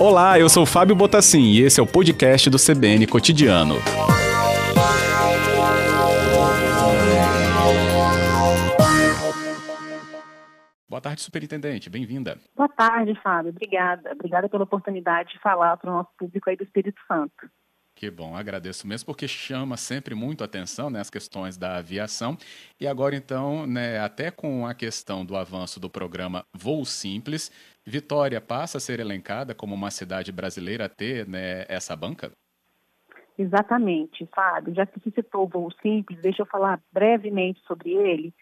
Olá, eu sou Fábio Botassin e esse é o podcast do CBN Cotidiano. Boa tarde, superintendente. Bem-vinda. Boa tarde, Fábio. Obrigada. Obrigada pela oportunidade de falar para o nosso público aí do Espírito Santo. Que bom, agradeço mesmo, porque chama sempre muito atenção né, as questões da aviação. E agora, então, né, até com a questão do avanço do programa Voo Simples, Vitória passa a ser elencada como uma cidade brasileira a ter né, essa banca? Exatamente, Fábio. Já que você citou o Voo Simples, deixa eu falar brevemente sobre ele.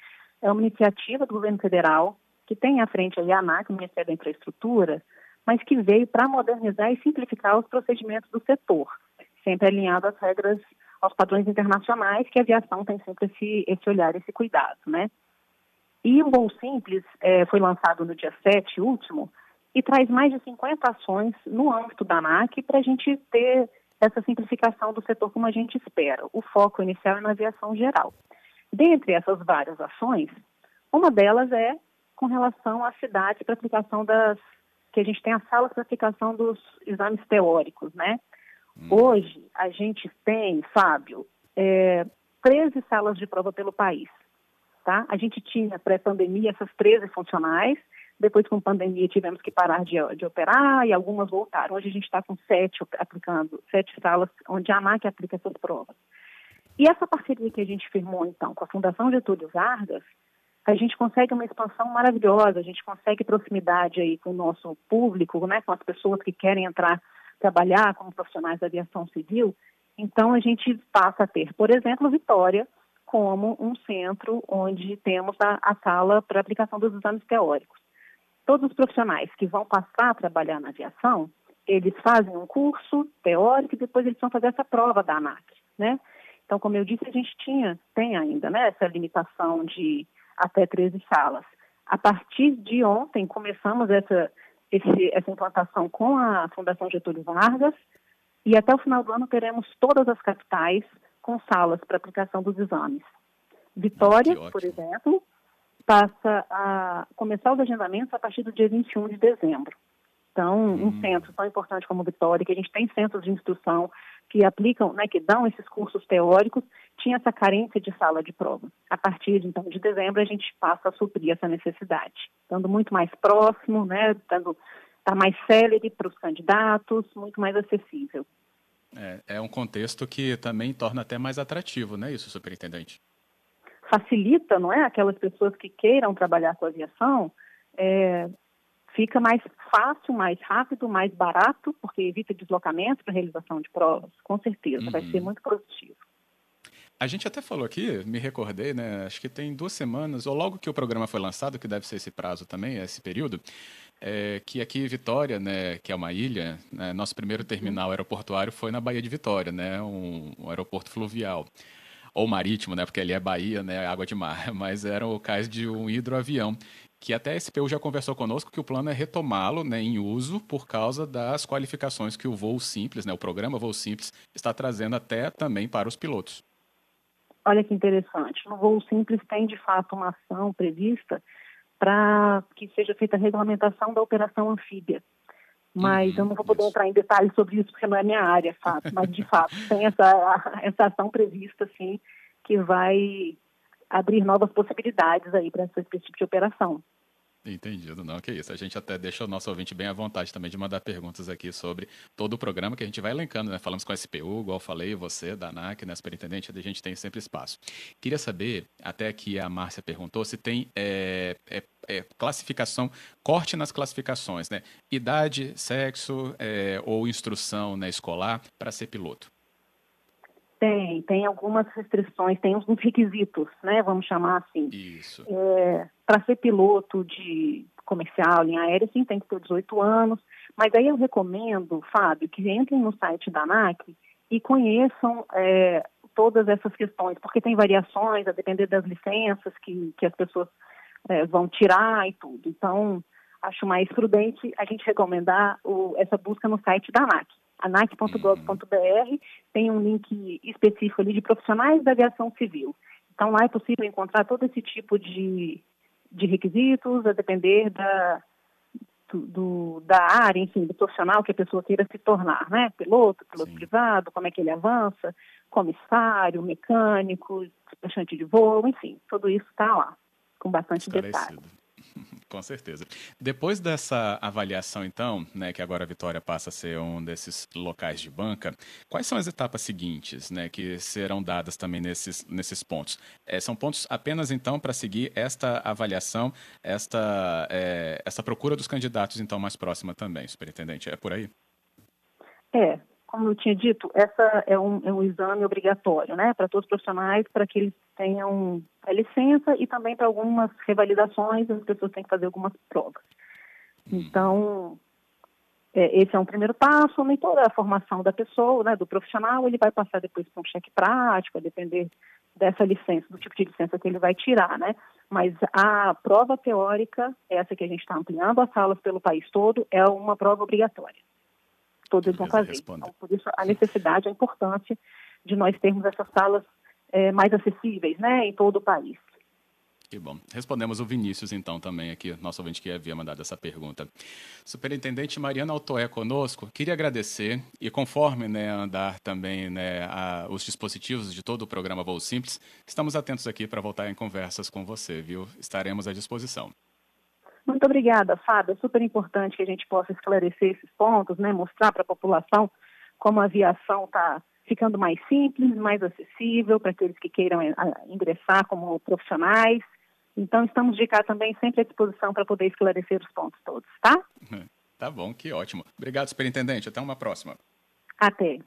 É uma iniciativa do governo federal que tem à frente a ANAC, o Ministério da Infraestrutura, mas que veio para modernizar e simplificar os procedimentos do setor sempre alinhado às regras, aos padrões internacionais, que a aviação tem sempre esse, esse olhar, esse cuidado, né? E o Voo Simples é, foi lançado no dia 7 último e traz mais de 50 ações no âmbito da ANAC para a gente ter essa simplificação do setor como a gente espera. O foco inicial é na aviação geral. Dentre essas várias ações, uma delas é com relação às cidades para aplicação das que a gente tem as salas para aplicação dos exames teóricos, né? Hum. Hoje, a gente tem, Fábio, é, 13 salas de prova pelo país. Tá? A gente tinha, pré-pandemia, essas 13 funcionais. Depois, com pandemia, tivemos que parar de, de operar e algumas voltaram. Hoje, a gente está com sete aplicando, sete salas onde a ANAC aplica essas provas. E essa parceria que a gente firmou, então, com a Fundação Getúlio Vargas, a gente consegue uma expansão maravilhosa, a gente consegue proximidade aí com o nosso público, né, com as pessoas que querem entrar trabalhar como profissionais da aviação civil, então a gente passa a ter, por exemplo, Vitória como um centro onde temos a, a sala para aplicação dos exames teóricos. Todos os profissionais que vão passar a trabalhar na aviação, eles fazem um curso teórico e depois eles vão fazer essa prova da ANAC, né? Então, como eu disse, a gente tinha, tem ainda, né, essa limitação de até 13 salas. A partir de ontem, começamos essa esse, essa implantação com a Fundação Getúlio Vargas e até o final do ano teremos todas as capitais com salas para aplicação dos exames. Vitória, por exemplo, passa a começar os agendamentos a partir do dia 21 de dezembro. Então, um hum. centro tão importante como Vitória, que a gente tem centros de instrução que aplicam, né, que dão esses cursos teóricos, tinha essa carência de sala de prova. A partir então de dezembro a gente passa a suprir essa necessidade, estando muito mais próximo, né, estando tá mais célere para os candidatos, muito mais acessível. É, é um contexto que também torna até mais atrativo, né, isso, superintendente? Facilita, não é? Aquelas pessoas que queiram trabalhar com aviação, é, fica mais fácil, mais rápido, mais barato, porque evita deslocamento para realização de provas, com certeza, uhum. vai ser uhum. muito positivo. A gente até falou aqui, me recordei, né? Acho que tem duas semanas, ou logo que o programa foi lançado, que deve ser esse prazo também, esse período, é, que aqui Vitória, né, que é uma ilha, né, nosso primeiro terminal aeroportuário foi na Baía de Vitória, né, um, um aeroporto fluvial ou marítimo, né, porque ali é Bahia, né, água de mar, mas era o cais de um hidroavião que até a SPU já conversou conosco que o plano é retomá-lo né, em uso por causa das qualificações que o Voo Simples, né, o programa Voo Simples, está trazendo até também para os pilotos. Olha que interessante. No Voo Simples tem, de fato, uma ação prevista para que seja feita a regulamentação da operação anfíbia. Mas uhum, eu não vou poder isso. entrar em detalhes sobre isso, porque não é minha área, fato. Mas, de fato, tem essa, essa ação prevista, sim, que vai abrir novas possibilidades aí para esse tipo de operação. Entendido, não, que isso. A gente até deixa o nosso ouvinte bem à vontade também de mandar perguntas aqui sobre todo o programa que a gente vai elencando, né? Falamos com a SPU, igual falei, você, da ANAC, né, superintendente, a gente tem sempre espaço. Queria saber, até que a Márcia perguntou, se tem é, é, é, classificação, corte nas classificações, né? Idade, sexo é, ou instrução né, escolar para ser piloto. Tem, tem algumas restrições, tem uns requisitos, né? Vamos chamar assim. Isso. É, Para ser piloto de comercial, linha aérea, sim, tem que ter 18 anos. Mas aí eu recomendo, Fábio, que entrem no site da ANAC e conheçam é, todas essas questões, porque tem variações a depender das licenças que, que as pessoas é, vão tirar e tudo. Então, acho mais prudente a gente recomendar o, essa busca no site da ANAC anac.gov.br, tem um link específico ali de profissionais da aviação civil. Então, lá é possível encontrar todo esse tipo de, de requisitos, a depender da, do, da área, enfim, do profissional que a pessoa queira se tornar, né? Piloto, piloto Sim. privado, como é que ele avança, comissário, mecânico, despachante de voo, enfim, tudo isso está lá, com bastante detalhe. Com certeza. Depois dessa avaliação, então, né, que agora a Vitória passa a ser um desses locais de banca, quais são as etapas seguintes, né, que serão dadas também nesses, nesses pontos? É, são pontos apenas, então, para seguir esta avaliação, esta, é, essa procura dos candidatos, então, mais próxima também, superintendente. É por aí? É, como eu tinha dito, essa é um, é um exame obrigatório, né, para todos os profissionais, para que eles tenham a licença e também para algumas revalidações as pessoas têm que fazer algumas provas. Então, é, esse é um primeiro passo, nem toda a formação da pessoa, né, do profissional, ele vai passar depois para um cheque prático, a depender dessa licença, do tipo de licença que ele vai tirar, né? Mas a prova teórica, essa que a gente está ampliando as salas pelo país todo, é uma prova obrigatória todos vão fazer. Então, por isso, a necessidade, a importância de nós termos essas salas é, mais acessíveis né, em todo o país. Que bom. Respondemos o Vinícius, então, também aqui, nosso ouvinte que havia mandado essa pergunta. Superintendente Mariana Altoé conosco, queria agradecer e conforme né, andar também né, a, os dispositivos de todo o programa Voo Simples, estamos atentos aqui para voltar em conversas com você, viu? Estaremos à disposição. Muito obrigada, Fábio. É super importante que a gente possa esclarecer esses pontos, né? mostrar para a população como a aviação está ficando mais simples, mais acessível para aqueles que queiram eh, ingressar como profissionais. Então, estamos de cá também sempre à disposição para poder esclarecer os pontos todos, tá? Tá bom, que ótimo. Obrigado, superintendente. Até uma próxima. Até.